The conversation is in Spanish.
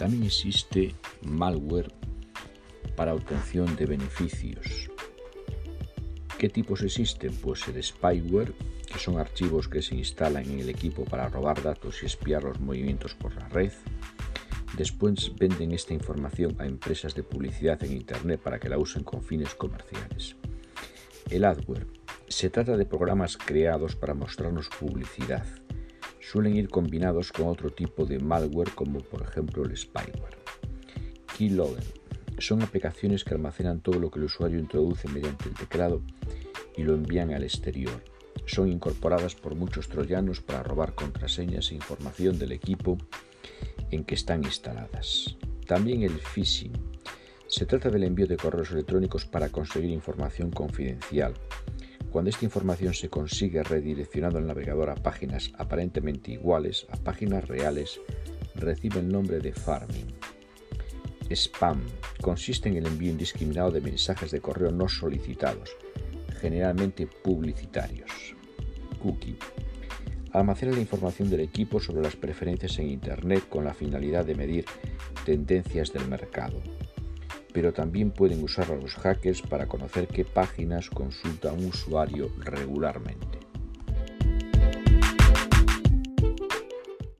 También existe malware para obtención de beneficios. ¿Qué tipos existen? Pues el spyware, que son archivos que se instalan en el equipo para robar datos y espiar los movimientos por la red. Después venden esta información a empresas de publicidad en Internet para que la usen con fines comerciales. El adware. Se trata de programas creados para mostrarnos publicidad. Suelen ir combinados con otro tipo de malware como por ejemplo el spyware. Keylogger. Son aplicaciones que almacenan todo lo que el usuario introduce mediante el teclado y lo envían al exterior. Son incorporadas por muchos troyanos para robar contraseñas e información del equipo en que están instaladas. También el phishing. Se trata del envío de correos electrónicos para conseguir información confidencial. Cuando esta información se consigue redireccionando el navegador a páginas aparentemente iguales a páginas reales, recibe el nombre de farming. Spam consiste en el envío indiscriminado de mensajes de correo no solicitados, generalmente publicitarios. Cookie. Almacena la información del equipo sobre las preferencias en Internet con la finalidad de medir tendencias del mercado. Pero también pueden usar los hackers para conocer qué páginas consulta un usuario regularmente.